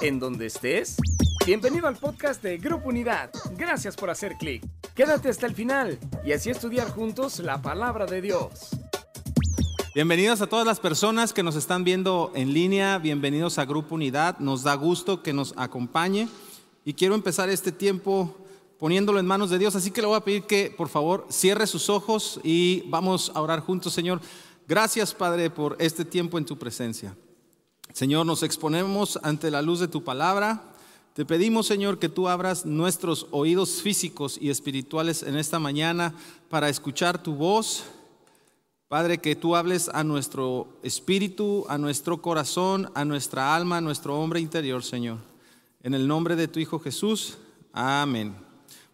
en donde estés. Bienvenido al podcast de Grupo Unidad. Gracias por hacer clic. Quédate hasta el final y así estudiar juntos la palabra de Dios. Bienvenidos a todas las personas que nos están viendo en línea, bienvenidos a Grupo Unidad, nos da gusto que nos acompañe y quiero empezar este tiempo poniéndolo en manos de Dios, así que le voy a pedir que por favor cierre sus ojos y vamos a orar juntos, Señor. Gracias Padre por este tiempo en tu presencia. Señor, nos exponemos ante la luz de tu palabra. Te pedimos, Señor, que tú abras nuestros oídos físicos y espirituales en esta mañana para escuchar tu voz Padre, que tú hables a nuestro espíritu, a nuestro corazón, a nuestra alma, a nuestro hombre interior, Señor. En el nombre de tu Hijo Jesús. Amén.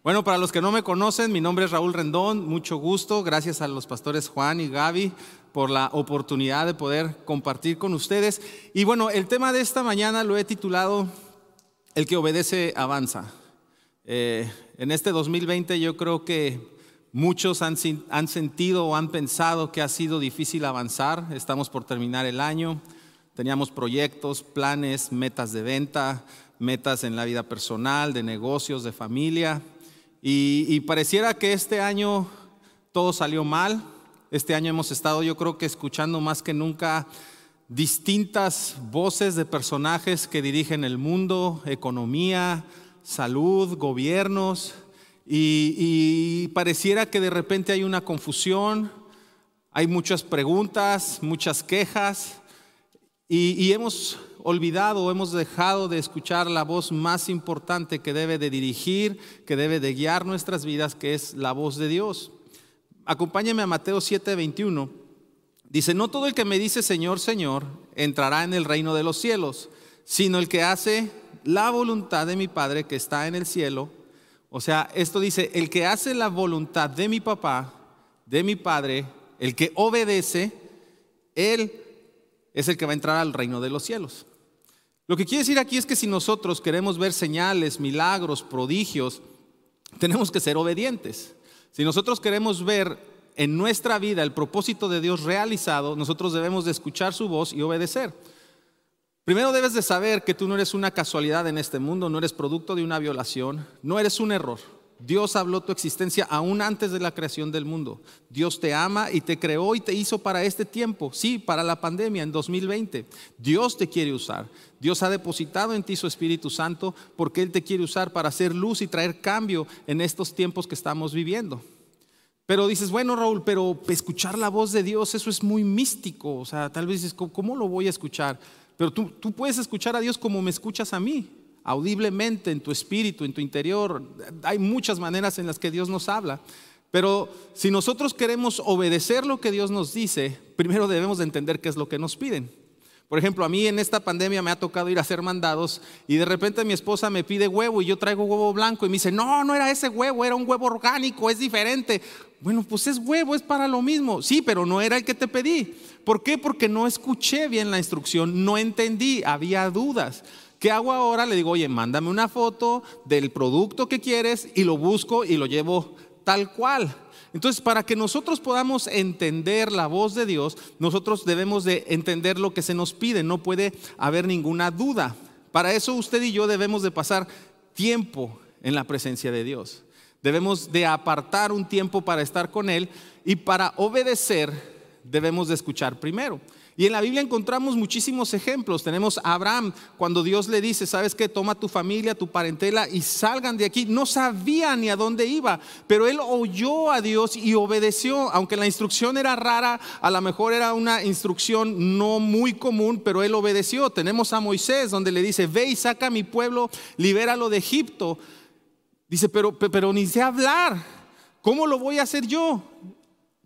Bueno, para los que no me conocen, mi nombre es Raúl Rendón, mucho gusto, gracias a los pastores Juan y Gaby por la oportunidad de poder compartir con ustedes. Y bueno, el tema de esta mañana lo he titulado El que obedece avanza. Eh, en este 2020 yo creo que Muchos han, sentido o han pensado que ha sido difícil avanzar. Estamos por terminar el año. Teníamos proyectos, planes, metas de venta, metas en la vida personal, de negocios, de familia. Y, pareciera que este año todo salió mal. Este año hemos estado yo creo que escuchando más que nunca distintas voces de personajes que dirigen el mundo, economía, salud, gobiernos. Y, pareciera que de repente hay una confusión, hay muchas preguntas, muchas quejas, y, hemos olvidado, hemos dejado de escuchar la voz más importante que debe de dirigir, que debe de guiar nuestras vidas, que es la voz de Dios. Acompáñeme a Mateo 7:21. Dice, no todo el que me dice Señor, Señor, entrará en el reino de los cielos, sino el que hace la voluntad de mi Padre que está en el cielo. O sea, esto dice, el que hace la voluntad de mi papá, de mi padre, el que obedece, él es el que va a entrar al reino de los cielos. Lo que quiere decir aquí es que si nosotros queremos ver señales, milagros, prodigios, tenemos que ser obedientes. Si nosotros queremos ver en nuestra vida el propósito de Dios realizado, nosotros debemos de escuchar su voz y obedecer. Primero debes de saber que tú no eres una casualidad en este mundo, no eres producto de una violación, no eres un error. Dios habló tu existencia aún antes de la creación del mundo. Dios te ama y te creó y te hizo para este tiempo, sí, para la pandemia en 2020. Dios te quiere usar. Dios ha depositado en ti su Espíritu Santo porque Él te quiere usar para hacer luz y traer cambio en estos tiempos que estamos viviendo. Pero dices, bueno Raúl, pero escuchar la voz de Dios, eso es muy místico. O sea, tal vez dices, ¿cómo lo voy a escuchar? Pero tú, puedes escuchar a Dios como me escuchas a mí, audiblemente, en tu espíritu, en tu interior. Hay muchas maneras en las que Dios nos habla. Pero si nosotros queremos obedecer lo que Dios nos dice, primero debemos de entender qué es lo que nos piden. Por ejemplo, a mí en esta pandemia me ha tocado ir a hacer mandados y de repente mi esposa me pide huevo y yo traigo huevo blanco y me dice, no, no era ese huevo, era un huevo orgánico, es diferente. Bueno, pues es huevo, es para lo mismo. Sí, pero no era el que te pedí. ¿Por qué? Porque no escuché bien la instrucción, no entendí, había dudas. ¿Qué hago ahora? Le digo, oye, mándame una foto del producto que quieres y lo busco y lo llevo tal cual. Entonces, para que nosotros podamos entender la voz de Dios, nosotros debemos de entender lo que se nos pide, no puede haber ninguna duda. Para eso usted y yo debemos de pasar tiempo en la presencia de Dios. Debemos de apartar un tiempo para estar con Él y para obedecer debemos de escuchar primero. Y en la Biblia encontramos muchísimos ejemplos. Tenemos a Abraham cuando Dios le dice, sabes que toma tu familia, tu parentela y salgan de aquí. No sabía ni a dónde iba, pero él oyó a Dios y obedeció, aunque la instrucción era rara, a lo mejor era una instrucción no muy común, pero él obedeció. Tenemos a Moisés donde le dice, ve y saca a mi pueblo, libéralo de Egipto. Dice, pero, pero ni sé hablar. ¿Cómo lo voy a hacer yo?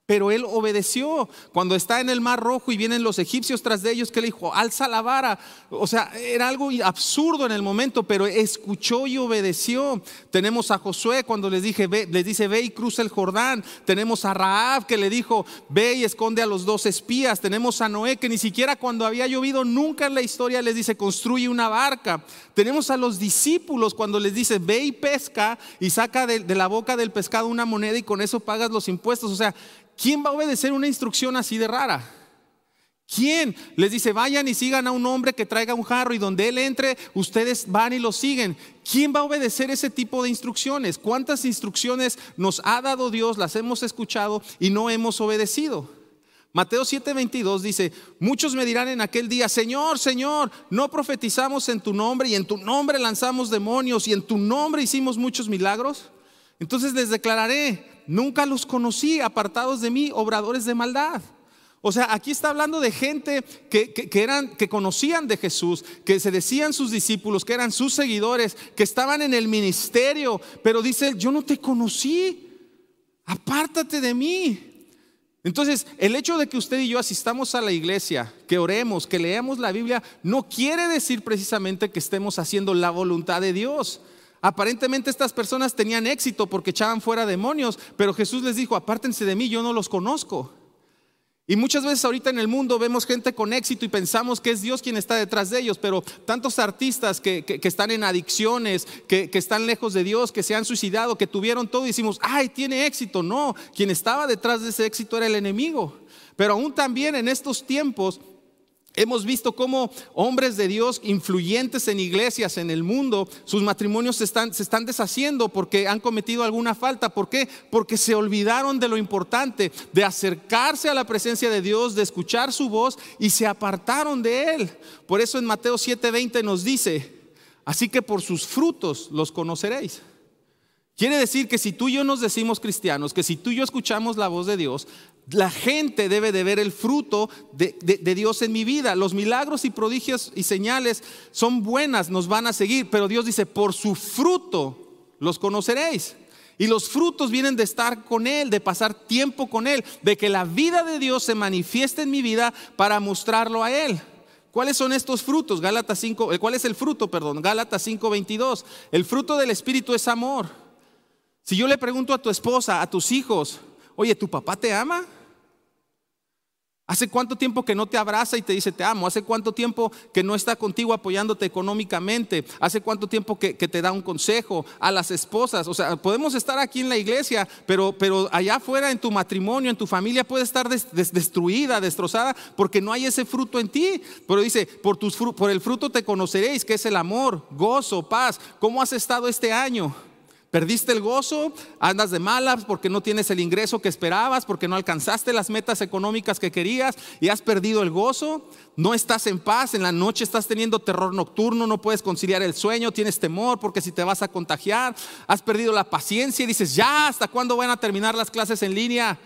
Pero él obedeció. Cuando está en el mar rojo y vienen los egipcios tras de ellos, que le dijo, alza la vara. O sea, era algo absurdo en el momento, pero escuchó y obedeció. Tenemos a Josué cuando les, dije, les dice, ve y cruza el Jordán. Tenemos a Raab que le dijo, ve y esconde a los dos espías. Tenemos a Noé que ni siquiera cuando había llovido, nunca en la historia les dice, construye una barca. Tenemos a los discípulos cuando les dice, ve y pesca y saca de, de la boca del pescado una moneda y con eso pagas los impuestos. O sea, ¿quién va a obedecer una instrucción así de rara? ¿Quién? Les dice, vayan y sigan a un hombre que traiga un jarro y donde él entre, ustedes van y lo siguen. ¿Quién va a obedecer ese tipo de instrucciones? ¿Cuántas instrucciones nos ha dado Dios, las hemos escuchado y no hemos obedecido? Mateo 7:22 dice, muchos me dirán en aquel día, Señor, Señor, no profetizamos en tu nombre y en tu nombre lanzamos demonios y en tu nombre hicimos muchos milagros. Entonces les declararé, nunca los conocí, apartados de mí, obradores de maldad. O sea, aquí está hablando de gente que, eran, que conocían de Jesús, que se decían sus discípulos, que eran sus seguidores, que estaban en el ministerio, pero dice, yo no te conocí, apártate de mí. Entonces, el hecho de que usted y yo asistamos a la iglesia, que oremos, que leamos la Biblia, no quiere decir precisamente que estemos haciendo la voluntad de Dios. Aparentemente estas personas tenían éxito porque echaban fuera demonios, pero Jesús les dijo, apártense de mí, yo no los conozco. Y muchas veces ahorita en el mundo vemos gente con éxito y pensamos que es Dios quien está detrás de ellos, pero tantos artistas que, están en adicciones, que, que, están lejos de Dios, que se han suicidado, que tuvieron todo y decimos, ay, tiene éxito. No, quien estaba detrás de ese éxito era el enemigo. Pero aún también en estos tiempos Hemos visto cómo hombres de Dios influyentes en iglesias en el mundo, sus matrimonios se están, se están, deshaciendo porque han cometido alguna falta. ¿Por qué? Porque se olvidaron de lo importante, de acercarse a la presencia de Dios, de escuchar su voz y se apartaron de Él. Por eso en Mateo 7:20 nos dice, así que por sus frutos los conoceréis. Quiere decir que si tú y yo nos decimos cristianos, que si tú y yo escuchamos la voz de Dios, la gente debe de ver el fruto de, Dios en mi vida. Los milagros y prodigios y señales son buenas, nos van a seguir, pero Dios dice, por su fruto los conoceréis. Y los frutos vienen de estar con Él, de pasar tiempo con Él, de que la vida de Dios se manifieste en mi vida para mostrarlo a Él. ¿Cuáles son estos frutos? Gálatas 5, eh, ¿cuál es el fruto, perdón? Gálatas 5:22. El fruto del espíritu es amor. Si yo le pregunto a tu esposa, a tus hijos, Oye, ¿tu papá te ama? ¿Hace cuánto tiempo que no te abraza y te dice te amo? ¿Hace cuánto tiempo que no está contigo apoyándote económicamente? ¿Hace cuánto tiempo que, te da un consejo a las esposas? O sea, podemos estar aquí en la iglesia, pero, pero allá afuera en tu matrimonio, en tu familia puede estar destruida, destrozada, porque no hay ese fruto en ti. Pero dice, por, tus, por el fruto te conoceréis, que es el amor, gozo, paz. ¿Cómo has estado este año? Perdiste el gozo, andas de malas porque no tienes el ingreso que esperabas, porque no alcanzaste las metas económicas que querías y has perdido el gozo. No estás en paz, en la noche estás teniendo terror nocturno, no puedes conciliar el sueño, tienes temor porque si te vas a contagiar, has perdido la paciencia y dices, ya, ¿hasta cuándo van a terminar las clases en línea?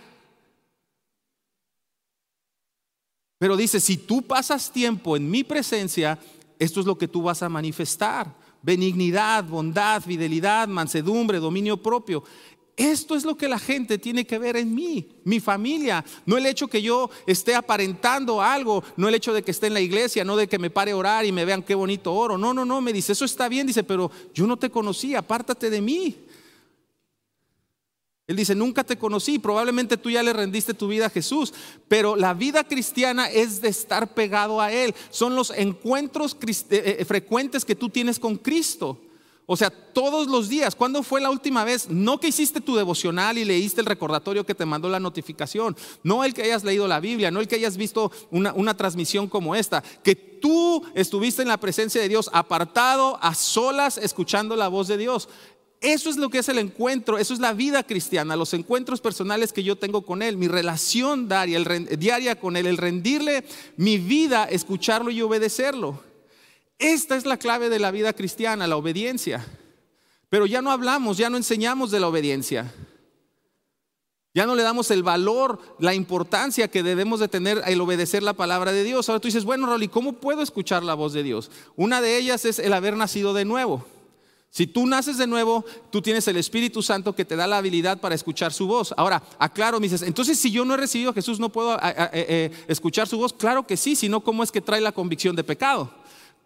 Pero dice, si tú pasas tiempo en mi presencia, esto es lo que tú vas a manifestar benignidad, bondad, fidelidad, mansedumbre, dominio propio. Esto es lo que la gente tiene que ver en mí, mi familia. No el hecho que yo esté aparentando algo, no el hecho de que esté en la iglesia, no de que me pare a orar y me vean qué bonito oro. No, no, no, me dice, eso está bien, dice, pero yo no te conocí, apártate de mí. Él dice, nunca te conocí, probablemente tú ya le rendiste tu vida a Jesús, pero la vida cristiana es de estar pegado a Él. Son los encuentros eh, eh, frecuentes que tú tienes con Cristo. O sea, todos los días. ¿Cuándo fue la última vez? No que hiciste tu devocional y leíste el recordatorio que te mandó la notificación. No el que hayas leído la Biblia, no el que hayas visto una, una transmisión como esta. Que tú estuviste en la presencia de Dios, apartado, a solas, escuchando la voz de Dios. Eso es lo que es el encuentro, eso es la vida cristiana, los encuentros personales que yo tengo con Él, mi relación diaria, con Él, el rendirle mi vida, escucharlo y obedecerlo. Esta es la clave de la vida cristiana, la obediencia. Pero ya no hablamos, ya no enseñamos de la obediencia. Ya no le damos el valor, la importancia que debemos de tener el obedecer la palabra de Dios. Ahora tú dices, bueno, Rolly, ¿cómo puedo escuchar la voz de Dios? Una de ellas es el haber nacido de nuevo. Si tú naces de nuevo, tú tienes el Espíritu Santo que te da la habilidad para escuchar su voz. Ahora, aclaro, me dices, entonces si yo no he recibido a Jesús, ¿no puedo eh, eh, escuchar su voz? Claro que sí, sino cómo es que trae la convicción de pecado.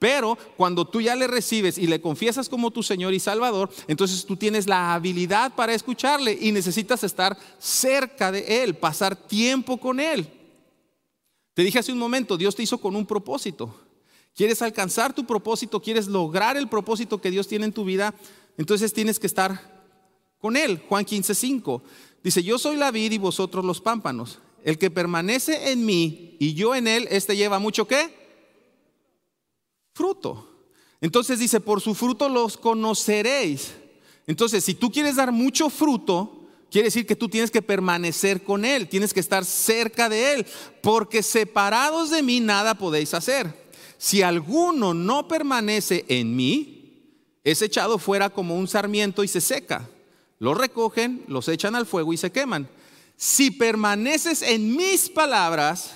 Pero cuando tú ya le recibes y le confiesas como tu Señor y Salvador, entonces tú tienes la habilidad para escucharle y necesitas estar cerca de Él, pasar tiempo con Él. Te dije hace un momento, Dios te hizo con un propósito quieres alcanzar tu propósito, quieres lograr el propósito que Dios tiene en tu vida, entonces tienes que estar con Él. Juan 15, 5 dice: Yo soy la vid y vosotros los pámpanos. el que permanece en mí y yo en él, este lleva mucho qué? Fruto. Entonces dice, por su fruto los conoceréis. Entonces, si tú quieres dar mucho fruto, quiere decir que tú tienes que permanecer con Él, tienes que estar cerca de Él, porque separados de mí nada podéis hacer. Si alguno no permanece en mí, es echado fuera como un sarmiento y se seca. Los recogen, los echan al fuego y se queman. Si permaneces en mis palabras,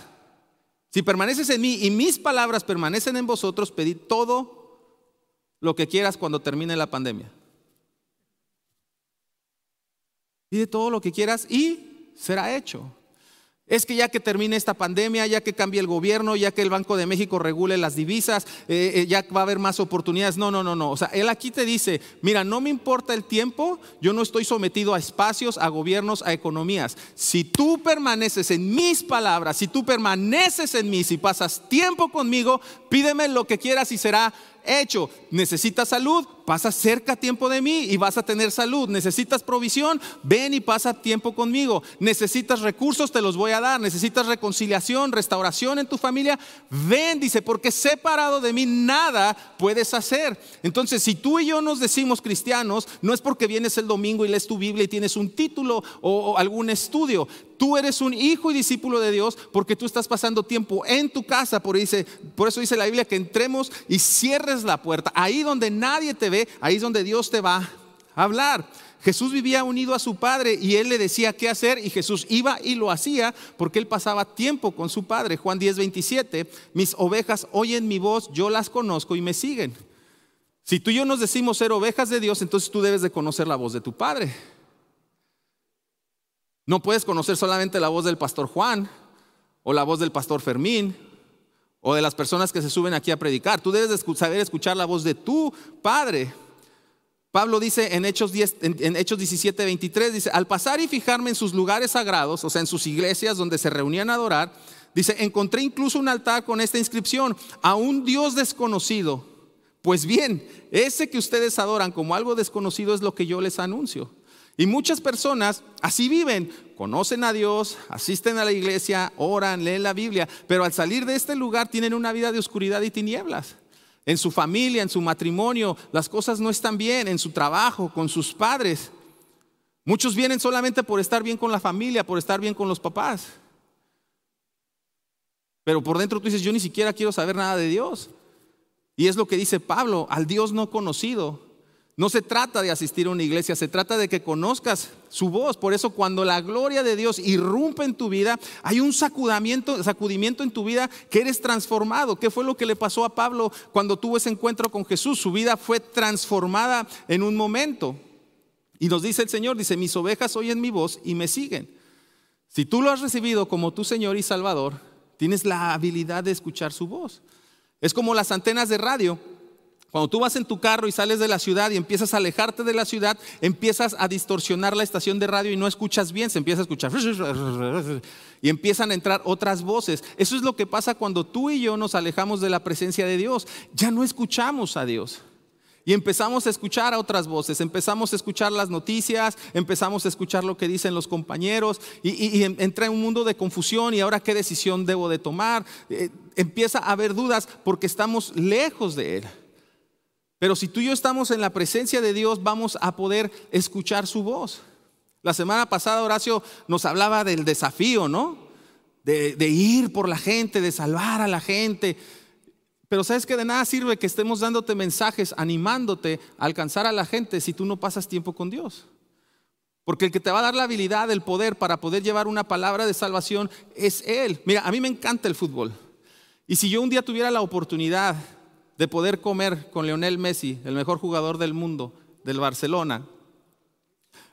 si permaneces en mí y mis palabras permanecen en vosotros, pedid todo lo que quieras cuando termine la pandemia. Pide todo lo que quieras y será hecho. Es que ya que termine esta pandemia, ya que cambie el gobierno, ya que el Banco de México regule las divisas, eh, eh, ya va a haber más oportunidades. No, no, no, no. O sea, él aquí te dice, mira, no me importa el tiempo, yo no estoy sometido a espacios, a gobiernos, a economías. Si tú permaneces en mis palabras, si tú permaneces en mí, si pasas tiempo conmigo, pídeme lo que quieras y será hecho. Necesitas salud, pasa cerca tiempo de mí y vas a tener salud. Necesitas provisión, ven y pasa tiempo conmigo. Necesitas recursos, te los voy a dar. Necesitas reconciliación, restauración en tu familia, ven, dice, porque separado de mí nada puedes hacer. Entonces, si tú y yo nos decimos cristianos, no es porque vienes el domingo y lees tu Biblia y tienes un título o, algún estudio. Tú eres un hijo y discípulo de Dios porque tú estás pasando tiempo en tu casa. Por, dice, por eso dice la Biblia que entremos y cierres la puerta. Ahí donde nadie te ve, ahí es donde Dios te va a hablar. Jesús vivía unido a su Padre y Él le decía qué hacer y Jesús iba y lo hacía porque Él pasaba tiempo con su Padre. Juan 10, 27, mis ovejas oyen mi voz, yo las conozco y me siguen. Si tú y yo nos decimos ser ovejas de Dios, entonces tú debes de conocer la voz de tu Padre. No puedes conocer solamente la voz del pastor Juan o la voz del pastor Fermín o de las personas que se suben aquí a predicar. Tú debes saber escuchar la voz de tu Padre. Pablo dice en Hechos, 10, en, Hechos 17, 23, dice, al pasar y fijarme en sus lugares sagrados, o sea, en sus iglesias donde se reunían a adorar, dice, encontré incluso un altar con esta inscripción, a un Dios desconocido. Pues bien, ese que ustedes adoran como algo desconocido es lo que yo les anuncio. Y muchas personas así viven, conocen a Dios, asisten a la iglesia, oran, leen la Biblia, pero al salir de este lugar tienen una vida de oscuridad y tinieblas. En su familia, en su matrimonio, las cosas no están bien, en su trabajo, con sus padres. Muchos vienen solamente por estar bien con la familia, por estar bien con los papás. Pero por dentro tú dices, yo ni siquiera quiero saber nada de Dios. Y es lo que dice Pablo, al Dios no conocido, no se trata de asistir a una iglesia, se trata de que conozcas su voz. Por eso cuando la gloria de Dios irrumpe en tu vida, hay un sacudimiento, sacudimiento en tu vida que eres transformado. ¿Qué fue lo que le pasó a Pablo cuando tuvo ese encuentro con Jesús? Su vida fue transformada en un momento. Y nos dice el Señor, dice, mis ovejas oyen mi voz y me siguen. Si tú lo has recibido como tu Señor y Salvador, tienes la habilidad de escuchar su voz. Es como las antenas de radio cuando tú vas en tu carro y sales de la ciudad y empiezas a alejarte de la ciudad, empiezas a distorsionar la estación de radio y no escuchas bien, se empieza a escuchar y empiezan a entrar otras voces. Eso es lo que pasa cuando tú y yo nos alejamos de la presencia de Dios. Ya no escuchamos a Dios. Y empezamos a escuchar a otras voces, empezamos a escuchar las noticias, empezamos a escuchar lo que dicen los compañeros y, entra en un mundo de confusión y ahora qué decisión debo de tomar. Eh, empieza a haber dudas porque estamos lejos de Él. Pero si tú y yo estamos en la presencia de Dios, vamos a poder escuchar su voz. La semana pasada Horacio nos hablaba del desafío, ¿no? De, ir por la gente, de salvar a la gente. Pero sabes que de nada sirve que estemos dándote mensajes, animándote a alcanzar a la gente si tú no pasas tiempo con Dios. Porque el que te va a dar la habilidad, el poder para poder llevar una palabra de salvación es Él. Mira, a mí me encanta el fútbol. Y si yo un día tuviera la oportunidad de poder comer con Leonel Messi, el mejor jugador del mundo, del Barcelona,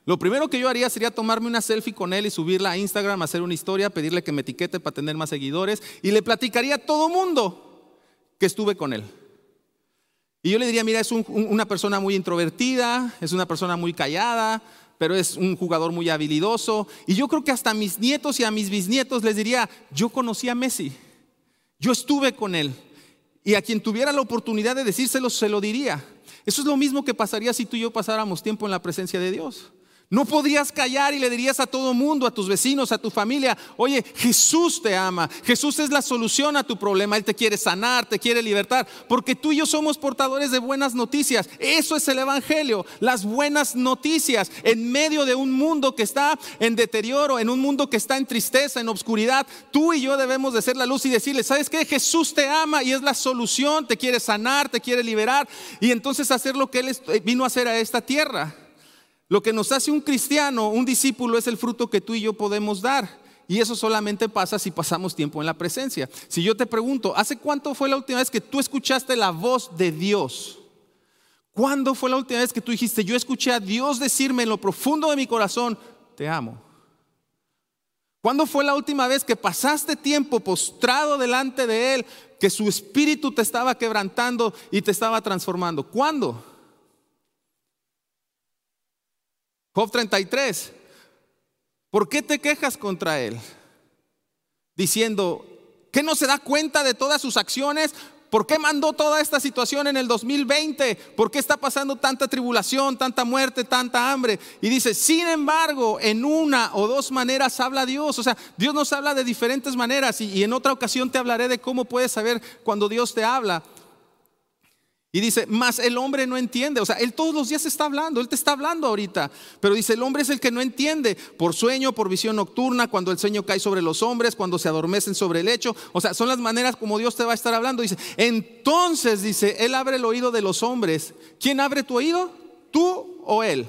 lo primero que yo haría sería tomarme una selfie con él y subirla a Instagram, hacer una historia, pedirle que me etiquete para tener más seguidores y le platicaría a todo mundo que estuve con él. Y yo le diría, mira, es una persona muy introvertida, es una persona muy callada, pero es un jugador muy habilidoso. Y yo creo que hasta a mis nietos y a mis bisnietos les diría, yo conocí a Messi, yo estuve con él, y a quien tuviera la oportunidad de decírselo, se lo diría. Eso es lo mismo que pasaría si tú y yo pasáramos tiempo en la presencia de Dios. No podrías callar y le dirías a todo mundo, a tus vecinos, a tu familia, oye, Jesús te ama, Jesús es la solución a tu problema, Él te quiere sanar, te quiere libertar, porque tú y yo somos portadores de buenas noticias. Eso es el Evangelio, las buenas noticias en medio de un mundo que está en deterioro, en un mundo que está en tristeza, en obscuridad. Tú y yo debemos de ser la luz y decirle, ¿sabes qué? Jesús te ama y es la solución, te quiere sanar, te quiere liberar y entonces hacer lo que Él vino a hacer a esta tierra. Lo que nos hace un cristiano, un discípulo, es el fruto que tú y yo podemos dar. Y eso solamente pasa si pasamos tiempo en la presencia. Si yo te pregunto, ¿hace cuánto fue la última vez que tú escuchaste la voz de Dios? ¿Cuándo fue la última vez que tú dijiste, yo escuché a Dios decirme en lo profundo de mi corazón, te amo? ¿Cuándo fue la última vez que pasaste tiempo postrado delante de Él, que su espíritu te estaba quebrantando y te estaba transformando? ¿Cuándo? Job 33. ¿Por qué te quejas contra él? Diciendo, ¿que no se da cuenta de todas sus acciones? ¿Por qué mandó toda esta situación en el 2020? ¿Por qué está pasando tanta tribulación, tanta muerte, tanta hambre? Y dice, sin embargo, en una o dos maneras habla Dios. O sea, Dios nos habla de diferentes maneras y, y en otra ocasión te hablaré de cómo puedes saber cuando Dios te habla. Y dice, más el hombre no entiende. O sea, él todos los días está hablando, él te está hablando ahorita. Pero dice, el hombre es el que no entiende por sueño, por visión nocturna, cuando el sueño cae sobre los hombres, cuando se adormecen sobre el lecho. O sea, son las maneras como Dios te va a estar hablando. Dice, entonces, dice, él abre el oído de los hombres. ¿Quién abre tu oído? ¿Tú o él?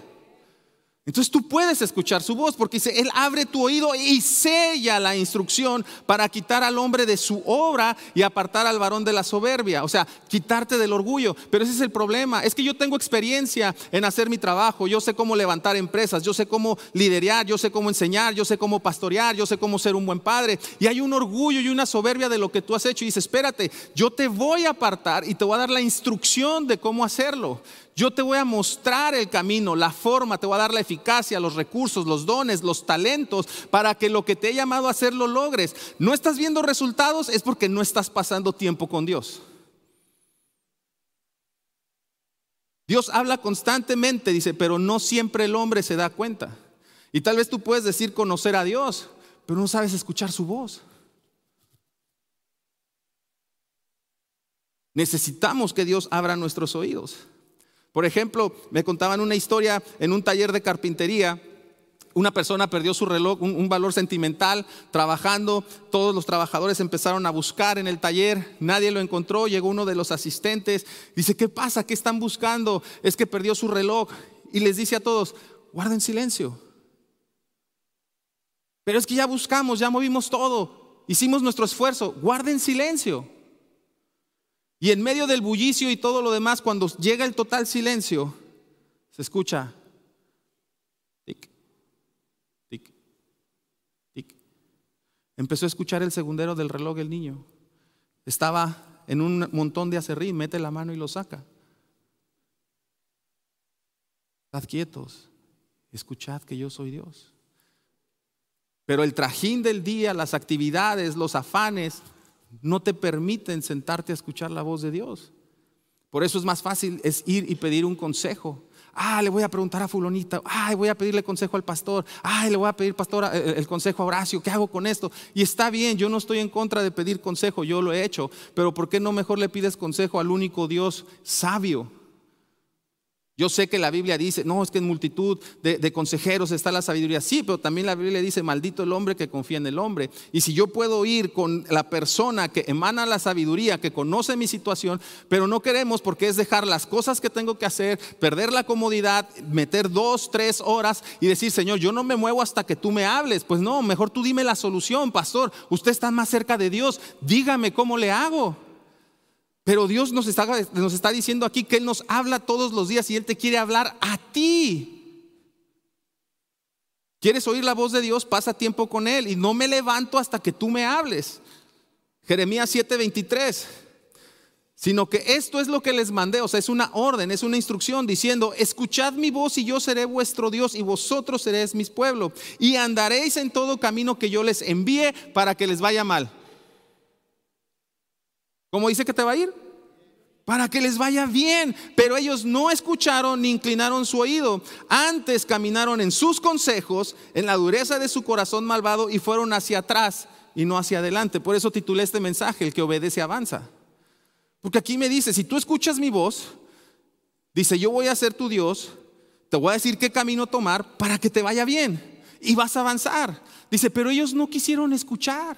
Entonces tú puedes escuchar su voz porque dice, Él abre tu oído y sella la instrucción para quitar al hombre de su obra y apartar al varón de la soberbia, o sea, quitarte del orgullo. Pero ese es el problema, es que yo tengo experiencia en hacer mi trabajo, yo sé cómo levantar empresas, yo sé cómo liderar, yo sé cómo enseñar, yo sé cómo pastorear, yo sé cómo ser un buen padre. Y hay un orgullo y una soberbia de lo que tú has hecho. Y dice, espérate, yo te voy a apartar y te voy a dar la instrucción de cómo hacerlo. Yo te voy a mostrar el camino, la forma, te voy a dar la eficacia, los recursos, los dones, los talentos para que lo que te he llamado a hacer lo logres. No estás viendo resultados es porque no estás pasando tiempo con Dios. Dios habla constantemente, dice, pero no siempre el hombre se da cuenta. Y tal vez tú puedes decir conocer a Dios, pero no sabes escuchar su voz. Necesitamos que Dios abra nuestros oídos. Por ejemplo, me contaban una historia en un taller de carpintería. Una persona perdió su reloj, un, valor sentimental, trabajando. Todos los trabajadores empezaron a buscar en el taller. Nadie lo encontró. Llegó uno de los asistentes. Dice, ¿qué pasa? ¿Qué están buscando? Es que perdió su reloj. Y les dice a todos, guarden silencio. Pero es que ya buscamos, ya movimos todo. Hicimos nuestro esfuerzo. Guarden silencio. Y en medio del bullicio y todo lo demás, cuando llega el total silencio, se escucha tic, tic, tic. Empezó a escuchar el segundero del reloj el niño. Estaba en un montón de acerrín, mete la mano y lo saca. Estad quietos, escuchad que yo soy Dios. Pero el trajín del día, las actividades, los afanes, no te permiten sentarte a escuchar la voz de Dios. Por eso es más fácil es ir y pedir un consejo. Ah, le voy a preguntar a fulonita. Ay, voy a pedirle consejo al pastor. Ay, le voy a pedir pastor eh, el consejo a Horacio. ¿Qué hago con esto? Y está bien, yo no estoy en contra de pedir consejo, yo lo he hecho. Pero ¿por qué no mejor le pides consejo al único Dios sabio? Yo sé que la Biblia dice, no, es que en multitud de, consejeros está la sabiduría. Sí, pero también la Biblia dice, maldito el hombre que confía en el hombre. Y si yo puedo ir con la persona que emana la sabiduría, que conoce mi situación, pero no queremos porque es dejar las cosas que tengo que hacer, perder la comodidad, meter dos, tres horas y decir, Señor, yo no me muevo hasta que tú me hables. Pues no, mejor tú dime la solución, pastor. Usted está más cerca de Dios. Dígame cómo le hago. Pero Dios nos está, diciendo aquí que Él nos habla todos los días y Él te quiere hablar a ti. ¿Quieres oír la voz de Dios? Pasa tiempo con Él y no me levanto hasta que tú me hables. Jeremías 7:23. Sino que esto es lo que les mandé, o sea, es una orden, es una instrucción diciendo, escuchad mi voz y yo seré vuestro Dios y vosotros seréis mis pueblo y andaréis en todo camino que yo les envíe para que les vaya mal. ¿Cómo dice que te va a ir? para que les vaya bien. Pero ellos no escucharon ni inclinaron su oído. Antes caminaron en sus consejos, en la dureza de su corazón malvado y fueron hacia atrás y no hacia adelante. Por eso titulé este mensaje, el que obedece avanza. Porque aquí me dice, si tú escuchas mi voz, dice, yo voy a ser tu Dios, te voy a decir qué camino tomar para que te vaya bien y vas a avanzar. Dice, pero ellos no quisieron escuchar.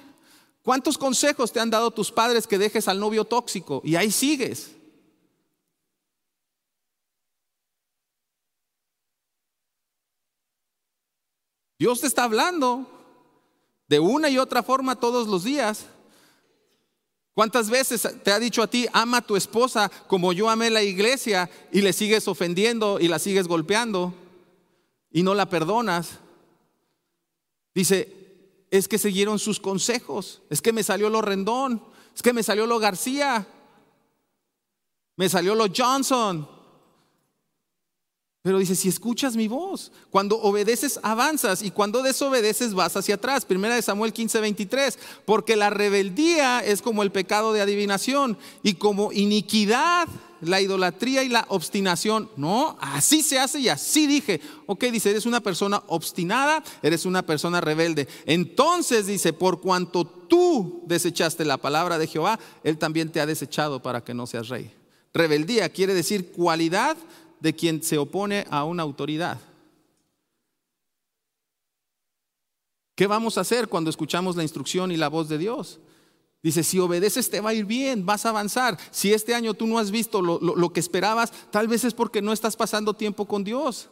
¿Cuántos consejos te han dado tus padres que dejes al novio tóxico y ahí sigues? Dios te está hablando de una y otra forma todos los días. ¿Cuántas veces te ha dicho a ti, ama a tu esposa como yo amé la iglesia y le sigues ofendiendo y la sigues golpeando y no la perdonas? Dice, es que siguieron sus consejos, es que me salió lo Rendón, es que me salió lo García, me salió lo Johnson, pero dice, si escuchas mi voz, cuando obedeces avanzas y cuando desobedeces vas hacia atrás. Primera de Samuel 15, 23, porque la rebeldía es como el pecado de adivinación y como iniquidad la idolatría y la obstinación. No, así se hace y así dije. Ok, dice, eres una persona obstinada, eres una persona rebelde. Entonces dice, por cuanto tú desechaste la palabra de Jehová, Él también te ha desechado para que no seas rey. Rebeldía quiere decir cualidad de quien se opone a una autoridad. ¿Qué vamos a hacer cuando escuchamos la instrucción y la voz de Dios? Dice, si obedeces te va a ir bien, vas a avanzar. Si este año tú no has visto lo, que esperabas, tal vez es porque no estás pasando tiempo con Dios.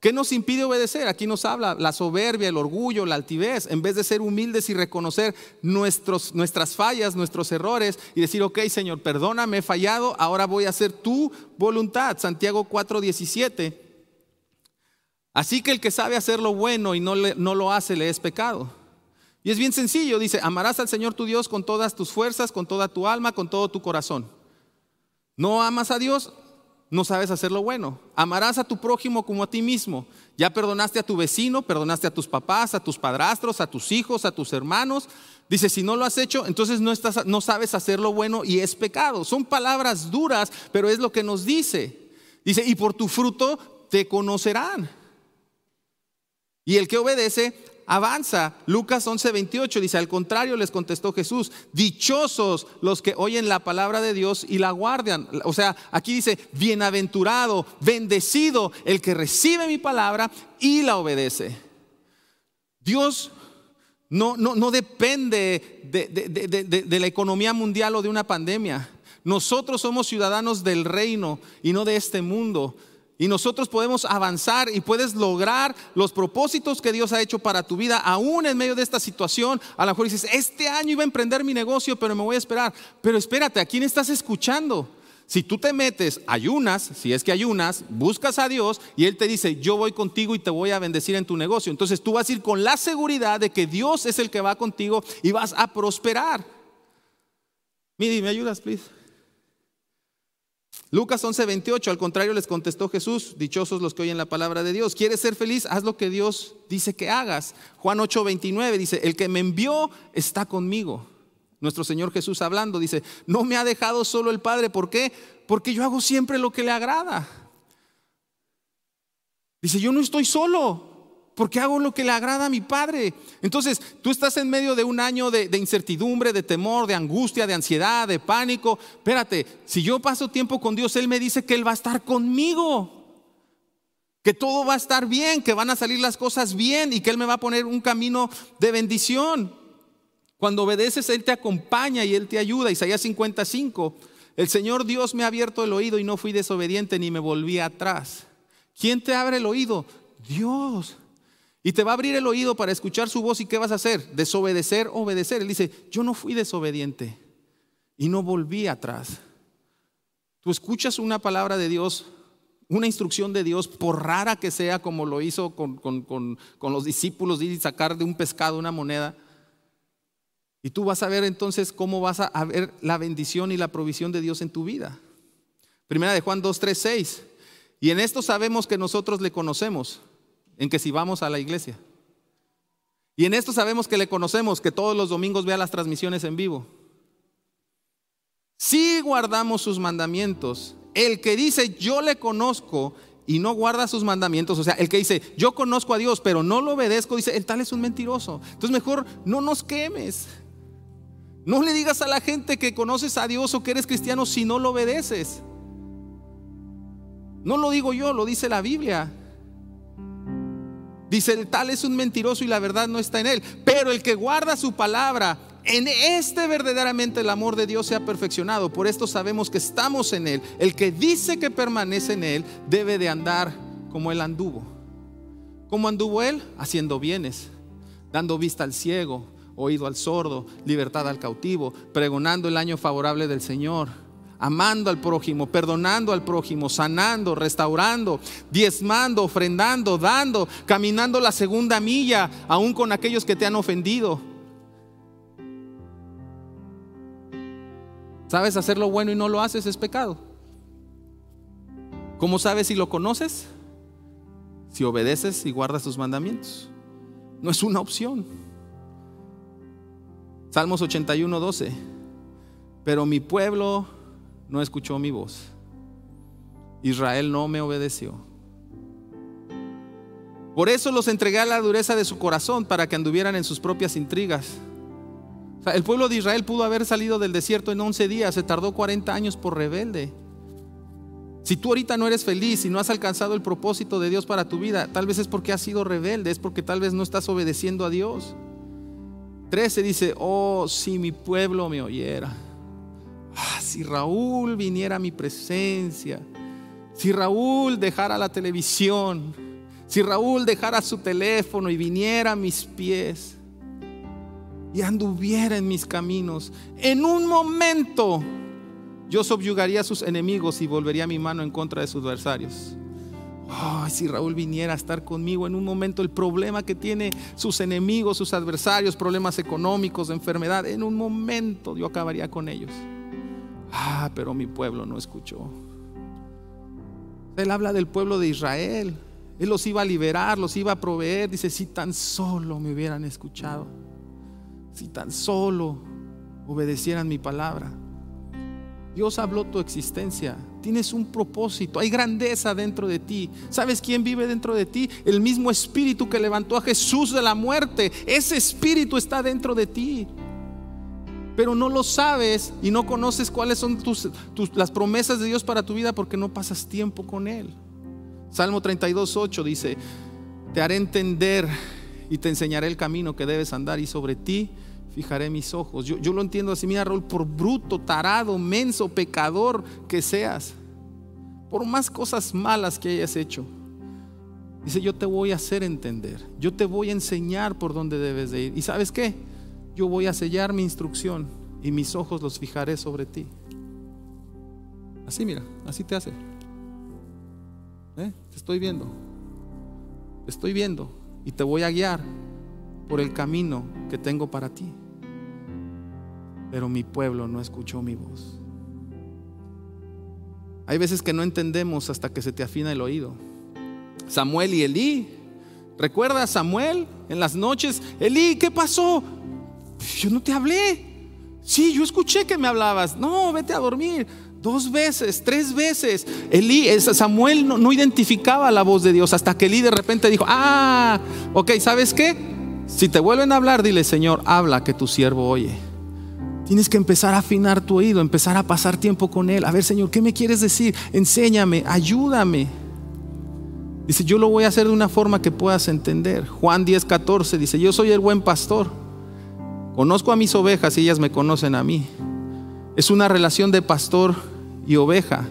¿Qué nos impide obedecer? Aquí nos habla la soberbia, el orgullo, la altivez, en vez de ser humildes y reconocer nuestros, nuestras fallas, nuestros errores y decir, ok Señor, perdóname, he fallado, ahora voy a hacer tu voluntad. Santiago 4:17. Así que el que sabe hacer lo bueno y no, no lo hace, le es pecado. Y es bien sencillo, dice, amarás al Señor tu Dios con todas tus fuerzas, con toda tu alma, con todo tu corazón. No amas a Dios, no sabes hacer lo bueno. Amarás a tu prójimo como a ti mismo. Ya perdonaste a tu vecino, perdonaste a tus papás, a tus padrastros, a tus hijos, a tus hermanos. Dice, si no lo has hecho, entonces no, estás, no sabes hacer lo bueno y es pecado. Son palabras duras, pero es lo que nos dice. Dice, y por tu fruto te conocerán. Y el que obedece avanza. Lucas 11:28 dice, al contrario les contestó Jesús, dichosos los que oyen la palabra de Dios y la guardan. O sea, aquí dice, bienaventurado, bendecido el que recibe mi palabra y la obedece. Dios no, no, no depende de, de la economía mundial o de una pandemia. Nosotros somos ciudadanos del reino y no de este mundo. Y nosotros podemos avanzar y puedes lograr los propósitos que Dios ha hecho para tu vida, aún en medio de esta situación. A lo mejor dices, este año iba a emprender mi negocio, pero me voy a esperar. Pero espérate, ¿a quién estás escuchando? Si tú te metes, ayunas, si es que ayunas, buscas a Dios y Él te dice, yo voy contigo y te voy a bendecir en tu negocio. Entonces tú vas a ir con la seguridad de que Dios es el que va contigo y vas a prosperar. Midi, ¿me ayudas, please? Lucas 11:28, al contrario les contestó Jesús, dichosos los que oyen la palabra de Dios. ¿Quieres ser feliz? Haz lo que Dios dice que hagas. Juan 8:29 dice, el que me envió está conmigo. Nuestro Señor Jesús hablando dice, no me ha dejado solo el Padre. ¿Por qué? Porque yo hago siempre lo que le agrada. Dice, yo no estoy solo porque hago lo que le agrada a mi Padre. Entonces, tú estás en medio de un año de, incertidumbre, de temor, de angustia, de ansiedad, de pánico. Espérate, si yo paso tiempo con Dios, Él me dice que Él va a estar conmigo. Que todo va a estar bien, que van a salir las cosas bien y que Él me va a poner un camino de bendición. Cuando obedeces, Él te acompaña y Él te ayuda. Isaías 55. El Señor Dios me ha abierto el oído y no fui desobediente ni me volví atrás. ¿Quién te abre el oído? Dios. Y te va a abrir el oído para escuchar su voz y ¿qué vas a hacer? Desobedecer, obedecer. Él dice, yo no fui desobediente y no volví atrás. Tú escuchas una palabra de Dios, una instrucción de Dios, por rara que sea como lo hizo con, los discípulos, y sacar de un pescado una moneda. Y tú vas a ver entonces cómo vas a ver la bendición y la provisión de Dios en tu vida. Primera de Juan 2, 3, 6. Y en esto sabemos que nosotros le conocemos en que si vamos a la iglesia. Y en esto sabemos que le conocemos, que todos los domingos vea las transmisiones en vivo. si guardamos sus mandamientos, el que dice yo le conozco y no guarda sus mandamientos, o sea, el que dice yo conozco a Dios pero no lo obedezco, dice el tal es un mentiroso. Entonces mejor no nos quemes. No le digas a la gente que conoces a Dios o que eres cristiano si no lo obedeces. No lo digo yo, lo dice la Biblia. Dice, el tal es un mentiroso y la verdad no está en él. Pero el que guarda su palabra, en este verdaderamente el amor de Dios se ha perfeccionado. Por esto sabemos que estamos en Él. El que dice que permanece en Él debe de andar como Él anduvo. ¿Cómo anduvo Él? Haciendo bienes, dando vista al ciego, oído al sordo, libertad al cautivo, pregonando el año favorable del Señor, amando al prójimo, perdonando al prójimo, sanando, restaurando, diezmando, ofrendando, dando, caminando la segunda milla, aún con aquellos que te han ofendido ¿Sabes hacer lo bueno y no lo haces? Es pecado. ¿Cómo sabes si lo conoces? Si obedeces y guardas tus mandamientos. No es una opción. Salmos 81, 12. Pero mi pueblo no escuchó mi voz. Israel no me obedeció. Por eso los entregué a la dureza de su corazón para que anduvieran en sus propias intrigas el pueblo de Israel pudo haber salido del desierto en 11 días, se tardó 40 años por rebelde. Si tú ahorita no eres feliz y no has alcanzado el propósito de Dios para tu vida, tal vez es porque has sido rebelde, es porque tal vez no estás obedeciendo a Dios. 13 dice, oh, si mi pueblo me oyera. Ah, si Raúl viniera a mi presencia, si Raúl dejara la televisión, si Raúl dejara su teléfono y viniera a mis pies y anduviera en mis caminos, en un momento yo subyugaría a sus enemigos y volvería mi mano en contra de sus adversarios. si Raúl viniera a estar conmigo en un momento, el problema que tiene sus enemigos, sus adversarios, problemas económicos, enfermedad, en un momento yo acabaría con ellos. Ah, pero mi pueblo no escuchó. Él habla del pueblo de Israel. Él los iba a liberar, los iba a proveer. Dice, si tan solo me hubieran escuchado si tan solo obedecieran mi palabra. Dios habló tu existencia. Tienes un propósito. Hay grandeza dentro de ti. ¿Sabes quién vive dentro de ti? El mismo espíritu que levantó a Jesús de la muerte. Ese espíritu está dentro de ti. Pero no lo sabes y no conoces cuáles son tus, las promesas de Dios para tu vida porque no pasas tiempo con Él. Salmo 32, 8 dice, te haré entender y te enseñaré el camino que debes andar y sobre ti fijaré mis ojos. Yo, lo entiendo así, mira Raúl, por bruto, tarado, menso, pecador que seas, por más cosas malas que hayas hecho, dice, yo te voy a hacer entender, yo te voy a enseñar por dónde debes de ir. ¿Y sabes qué? Yo voy a sellar mi instrucción y mis ojos los fijaré sobre ti. Así mira, así te hace. ¿Eh? Te estoy viendo. Te estoy viendo y te voy a guiar por el camino que tengo para ti pero mi pueblo no escuchó mi voz. Hay veces que no entendemos hasta que se te afina el oído. Samuel y Elí. ¿Recuerdas a Samuel en las noches? Elí, ¿qué pasó? Yo no te hablé. Sí, yo escuché que me hablabas. No, vete a dormir. Dos veces, tres veces. Elí, Samuel no, no identificaba la voz de Dios hasta que Elí de repente dijo, ah, ok, ¿sabes qué? Si te vuelven a hablar, dile, Señor, habla que tu siervo oye. Tienes que empezar a afinar tu oído, empezar a pasar tiempo con Él. A ver, Señor, ¿qué me quieres decir? Enséñame, ayúdame. Dice, yo lo voy a hacer de una forma que puedas entender. Juan 10, 14 dice, yo soy el buen pastor. Conozco a mis ovejas y ellas me conocen a mí. Es una relación de pastor y oveja.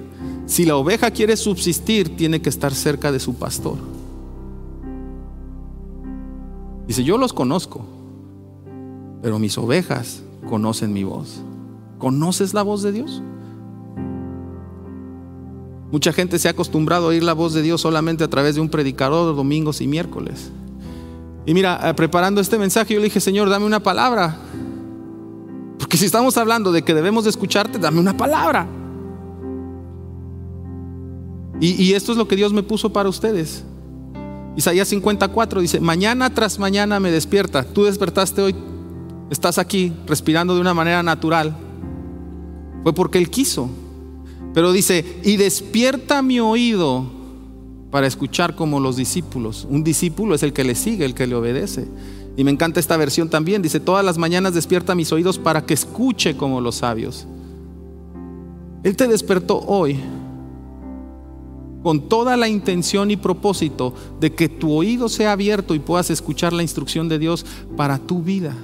Si la oveja quiere subsistir, tiene que estar cerca de su pastor. Dice, yo los conozco, pero mis ovejas conocen mi voz. ¿Conoces la voz de Dios? Mucha gente se ha acostumbrado a oír la voz de Dios solamente a través de un predicador domingos y miércoles. Y mira, eh, preparando este mensaje yo le dije, Señor, dame una palabra. Porque si estamos hablando de que debemos de escucharte, dame una palabra. Y, y esto es lo que Dios me puso para ustedes. Isaías 54 dice, mañana tras mañana me despierta. Tú despertaste hoy estás aquí respirando de una manera natural. Fue porque Él quiso. Pero dice, y despierta mi oído para escuchar como los discípulos. Un discípulo es el que le sigue, el que le obedece. Y me encanta esta versión también. Dice, todas las mañanas despierta mis oídos para que escuche como los sabios. Él te despertó hoy con toda la intención y propósito de que tu oído sea abierto y puedas escuchar la instrucción de Dios para tu vida.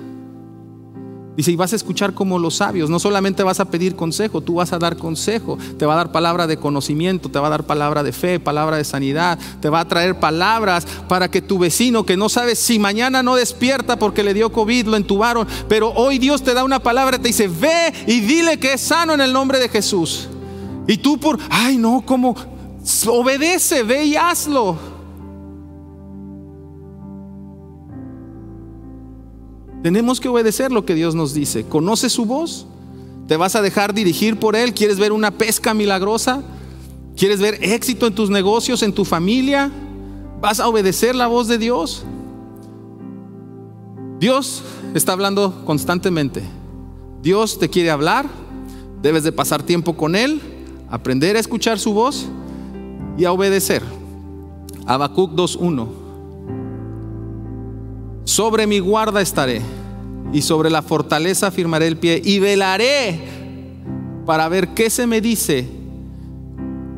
Dice, y vas a escuchar como los sabios, no solamente vas a pedir consejo, tú vas a dar consejo, te va a dar palabra de conocimiento, te va a dar palabra de fe, palabra de sanidad, te va a traer palabras para que tu vecino que no sabes si mañana no despierta porque le dio COVID, lo entubaron, pero hoy Dios te da una palabra, te dice, ve y dile que es sano en el nombre de Jesús. Y tú por, ay no, como obedece, ve y hazlo. Tenemos que obedecer lo que Dios nos dice. ¿Conoce su voz? ¿Te vas a dejar dirigir por Él? ¿Quieres ver una pesca milagrosa? ¿Quieres ver éxito en tus negocios, en tu familia? ¿Vas a obedecer la voz de Dios? Dios está hablando constantemente. Dios te quiere hablar. Debes de pasar tiempo con Él, aprender a escuchar su voz y a obedecer. Habacuc 2.1 sobre mi guarda estaré y sobre la fortaleza firmaré el pie y velaré para ver qué se me dice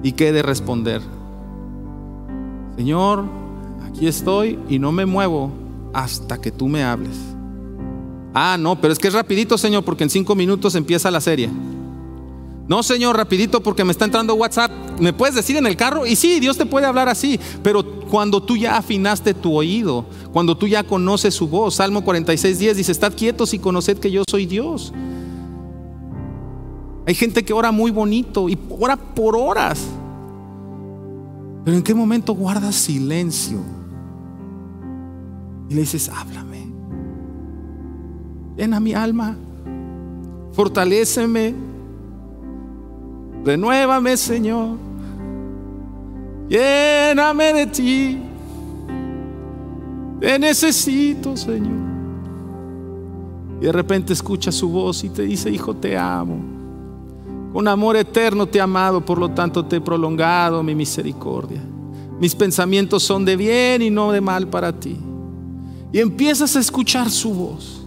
y qué he de responder. Señor, aquí estoy y no me muevo hasta que tú me hables. Ah, no, pero es que es rapidito, Señor, porque en cinco minutos empieza la serie. No, Señor, rapidito porque me está entrando WhatsApp. ¿Me puedes decir en el carro? Y sí, Dios te puede hablar así, pero cuando tú ya afinaste tu oído, cuando tú ya conoces su voz, Salmo 46, 10 dice, estad quietos y conoced que yo soy Dios. Hay gente que ora muy bonito y ora por horas. Pero ¿en qué momento guardas silencio? Y le dices, háblame. Llena mi alma. Fortaléceme Renuévame, Señor. Lléname de ti. Te necesito, Señor. Y de repente escucha su voz y te dice, hijo, te amo. Con amor eterno te he amado, por lo tanto te he prolongado mi misericordia. Mis pensamientos son de bien y no de mal para ti. Y empiezas a escuchar su voz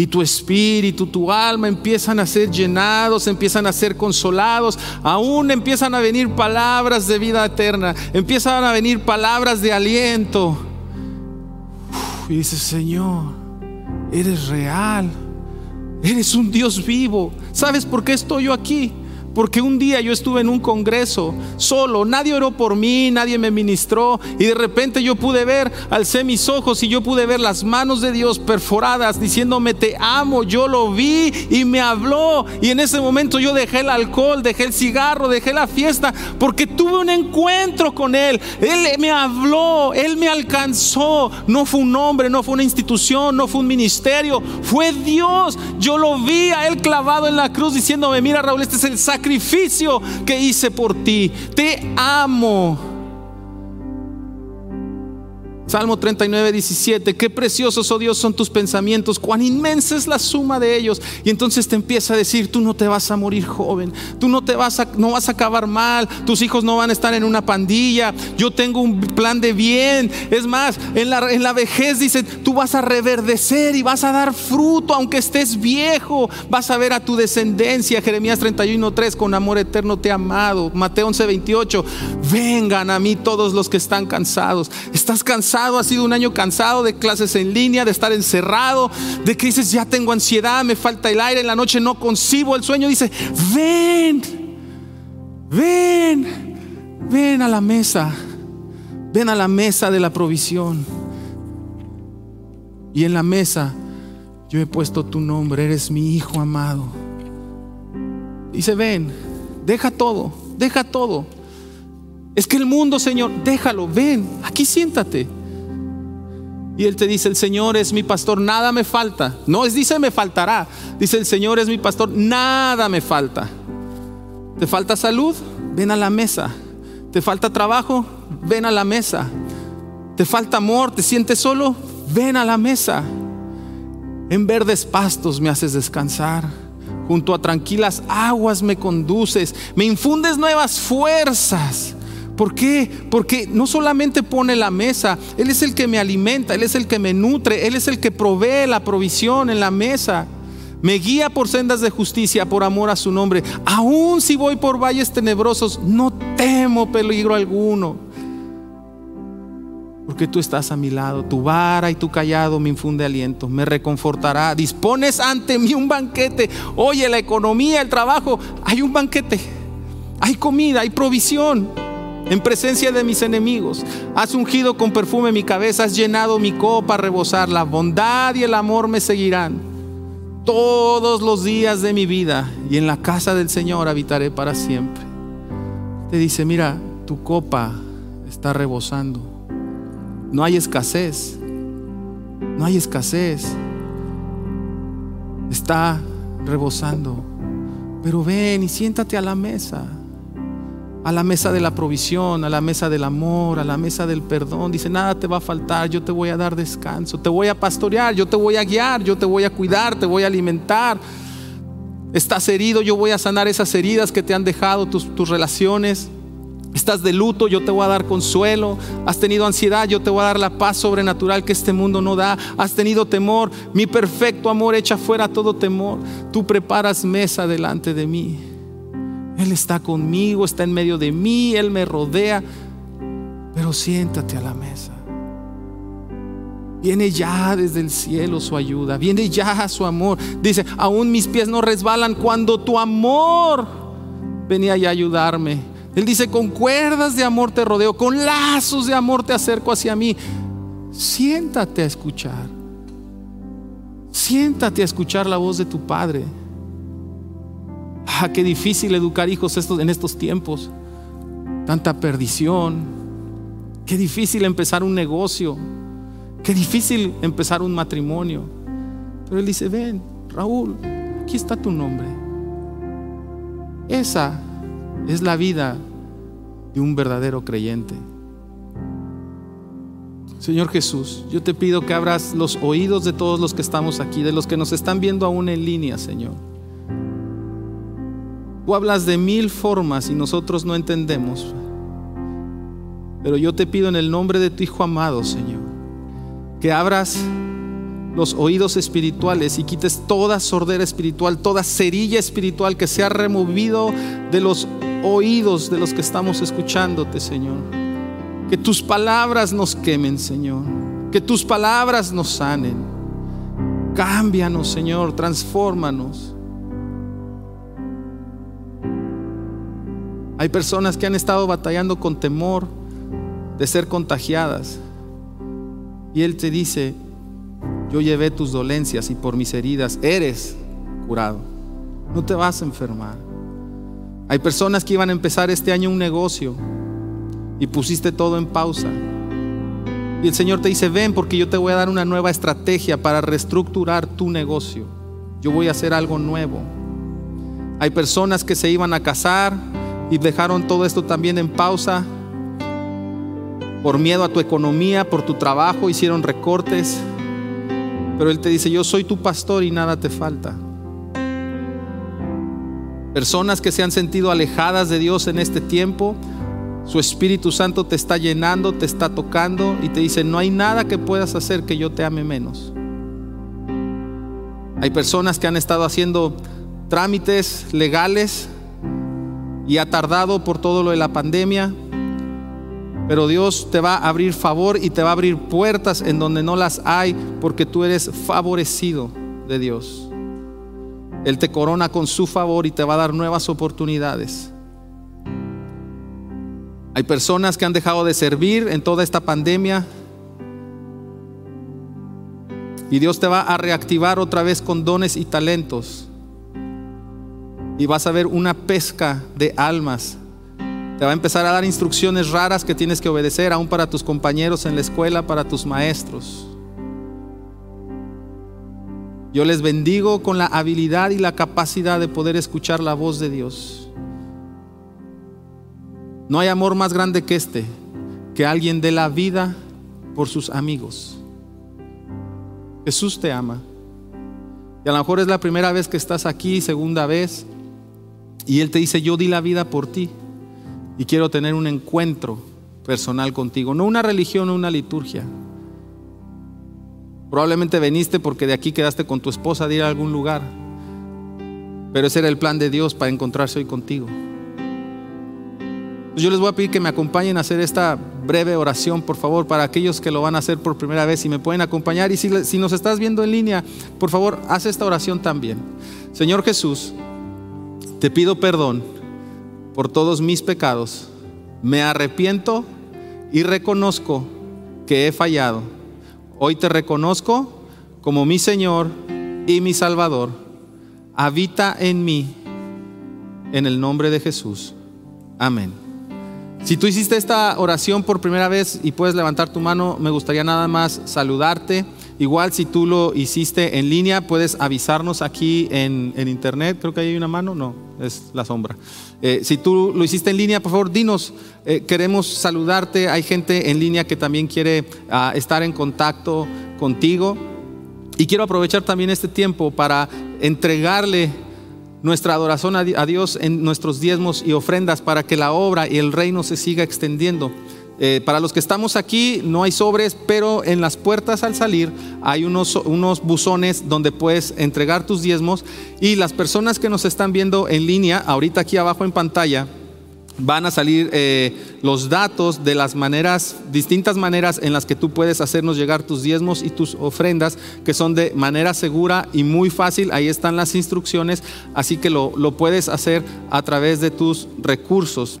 y tu espíritu, tu alma empiezan a ser llenados, empiezan a ser consolados, aún empiezan a venir palabras de vida eterna, empiezan a venir palabras de aliento. y dices, Señor, eres real, eres un Dios vivo. ¿Sabes por qué estoy yo aquí? Porque un día yo estuve en un congreso solo, nadie oró por mí, nadie me ministró y de repente yo pude ver, alcé mis ojos y yo pude ver las manos de Dios perforadas diciéndome te amo, yo lo vi y me habló. Y en ese momento yo dejé el alcohol, dejé el cigarro, dejé la fiesta porque tuve un encuentro con Él, Él me habló, Él me alcanzó, no fue un hombre, no fue una institución, no fue un ministerio, fue Dios, yo lo vi a Él clavado en la cruz diciéndome mira Raúl, este es el sacrificio sacrificio que hice por ti. Te amo. Salmo 39, 17, qué preciosos, oh Dios, son tus pensamientos, cuán inmensa es la suma de ellos. Y entonces te empieza a decir, tú no te vas a morir joven, tú no te vas a, no vas a acabar mal, tus hijos no van a estar en una pandilla, yo tengo un plan de bien. Es más, en la, en la vejez dice, tú vas a reverdecer y vas a dar fruto, aunque estés viejo, vas a ver a tu descendencia. Jeremías 31, 3, con amor eterno te he amado. Mateo 11, 28, vengan a mí todos los que están cansados. ¿Estás cansado? Ha sido un año cansado de clases en línea, de estar encerrado, de que dices, ya tengo ansiedad, me falta el aire, en la noche no concibo el sueño, dice, ven, ven, ven a la mesa, ven a la mesa de la provisión. Y en la mesa yo he puesto tu nombre, eres mi hijo amado. Dice, ven, deja todo, deja todo. Es que el mundo, Señor, déjalo, ven, aquí siéntate. Y Él te dice, el Señor es mi pastor, nada me falta. No es, dice, me faltará. Dice, el Señor es mi pastor, nada me falta. ¿Te falta salud? Ven a la mesa. ¿Te falta trabajo? Ven a la mesa. ¿Te falta amor? ¿Te sientes solo? Ven a la mesa. En verdes pastos me haces descansar. junto a tranquilas aguas me conduces, me infundes nuevas fuerzas. ¿Por qué? Porque no solamente pone la mesa, Él es el que me alimenta, Él es el que me nutre, Él es el que provee la provisión en la mesa. Me guía por sendas de justicia por amor a su nombre. Aun si voy por valles tenebrosos, no temo peligro alguno. Porque tú estás a mi lado, tu vara y tu callado me infunde aliento, me reconfortará. Dispones ante mí un banquete. Oye, la economía, el trabajo, hay un banquete. Hay comida, hay provisión en presencia de mis enemigos. Has ungido con perfume mi cabeza, has llenado mi copa a rebosar. La bondad y el amor me seguirán todos los días de mi vida y en la casa del Señor habitaré para siempre. Te dice, mira, tu copa está rebosando. No hay escasez. No hay escasez. Está rebosando. Pero ven y siéntate a la mesa a la mesa de la provisión, a la mesa del amor, a la mesa del perdón. Dice, nada te va a faltar, yo te voy a dar descanso, te voy a pastorear, yo te voy a guiar, yo te voy a cuidar, te voy a alimentar. Estás herido, yo voy a sanar esas heridas que te han dejado tus, tus relaciones. Estás de luto, yo te voy a dar consuelo. Has tenido ansiedad, yo te voy a dar la paz sobrenatural que este mundo no da. Has tenido temor, mi perfecto amor echa fuera todo temor. Tú preparas mesa delante de mí. Él está conmigo, está en medio de mí, Él me rodea. Pero siéntate a la mesa. Viene ya desde el cielo su ayuda, viene ya su amor. Dice, aún mis pies no resbalan cuando tu amor venía ya a ayudarme. Él dice, con cuerdas de amor te rodeo, con lazos de amor te acerco hacia mí. Siéntate a escuchar. Siéntate a escuchar la voz de tu Padre. Ah, qué difícil educar hijos estos, en estos tiempos. Tanta perdición. Qué difícil empezar un negocio. Qué difícil empezar un matrimonio. Pero él dice, ven, Raúl, aquí está tu nombre. Esa es la vida de un verdadero creyente. Señor Jesús, yo te pido que abras los oídos de todos los que estamos aquí, de los que nos están viendo aún en línea, Señor. Tú hablas de mil formas y nosotros no entendemos. Pero yo te pido en el nombre de tu Hijo amado, Señor, que abras los oídos espirituales y quites toda sordera espiritual, toda cerilla espiritual que se ha removido de los oídos de los que estamos escuchándote, Señor. Que tus palabras nos quemen, Señor. Que tus palabras nos sanen. Cámbianos, Señor, transfórmanos. Hay personas que han estado batallando con temor de ser contagiadas. Y Él te dice, yo llevé tus dolencias y por mis heridas eres curado. No te vas a enfermar. Hay personas que iban a empezar este año un negocio y pusiste todo en pausa. Y el Señor te dice, ven porque yo te voy a dar una nueva estrategia para reestructurar tu negocio. Yo voy a hacer algo nuevo. Hay personas que se iban a casar y dejaron todo esto también en pausa por miedo a tu economía, por tu trabajo, hicieron recortes. Pero Él te dice, yo soy tu pastor y nada te falta. Personas que se han sentido alejadas de Dios en este tiempo, su Espíritu Santo te está llenando, te está tocando y te dice, no hay nada que puedas hacer que yo te ame menos. Hay personas que han estado haciendo trámites legales y ha tardado por todo lo de la pandemia. Pero Dios te va a abrir favor y te va a abrir puertas en donde no las hay porque tú eres favorecido de Dios. Él te corona con su favor y te va a dar nuevas oportunidades. Hay personas que han dejado de servir en toda esta pandemia y Dios te va a reactivar otra vez con dones y talentos y vas a ver una pesca de almas. Te va a empezar a dar instrucciones raras que tienes que obedecer, aún para tus compañeros en la escuela, para tus maestros. Yo les bendigo con la habilidad y la capacidad de poder escuchar la voz de Dios. No hay amor más grande que este, que alguien dé la vida por sus amigos. Jesús te ama. Y a lo mejor es la primera vez que estás aquí, segunda vez, y Él te dice, yo di la vida por ti y quiero tener un encuentro personal contigo, no una religión o una liturgia. Probablemente veniste porque de aquí quedaste con tu esposa de ir a algún lugar, pero ese era el plan de Dios para encontrarse hoy contigo. Yo les voy a pedir que me acompañen a hacer esta breve oración, por favor, para aquellos que lo van a hacer por primera vez y me pueden acompañar. Y si nos estás viendo en línea, por favor, haz esta oración también. Señor Jesús, te pido perdón por todos mis pecados. Me arrepiento y reconozco que he fallado. Hoy te reconozco como mi Señor y mi Salvador. Habita en mí, en el nombre de Jesús. Amén. Si tú hiciste esta oración por primera vez y puedes levantar tu mano, me gustaría nada más saludarte. Igual si tú lo hiciste en línea, puedes avisarnos aquí en, internet. Creo que hay una mano, no, es la sombra. Eh, si tú lo hiciste en línea, por favor, dinos, eh, queremos saludarte. Hay gente en línea que también quiere ah, estar en contacto contigo. Y quiero aprovechar también este tiempo para entregarle nuestra adoración a Dios en nuestros diezmos y ofrendas para que la obra y el reino se siga extendiendo. Eh, para los que estamos aquí no hay sobres, pero en las puertas al salir hay unos, unos buzones donde puedes entregar tus diezmos y las personas que nos están viendo en línea, ahorita aquí abajo en pantalla, van a salir eh, los datos de las maneras, distintas maneras en las que tú puedes hacernos llegar tus diezmos y tus ofrendas, que son de manera segura y muy fácil. Ahí están las instrucciones, así que lo, lo puedes hacer a través de tus recursos.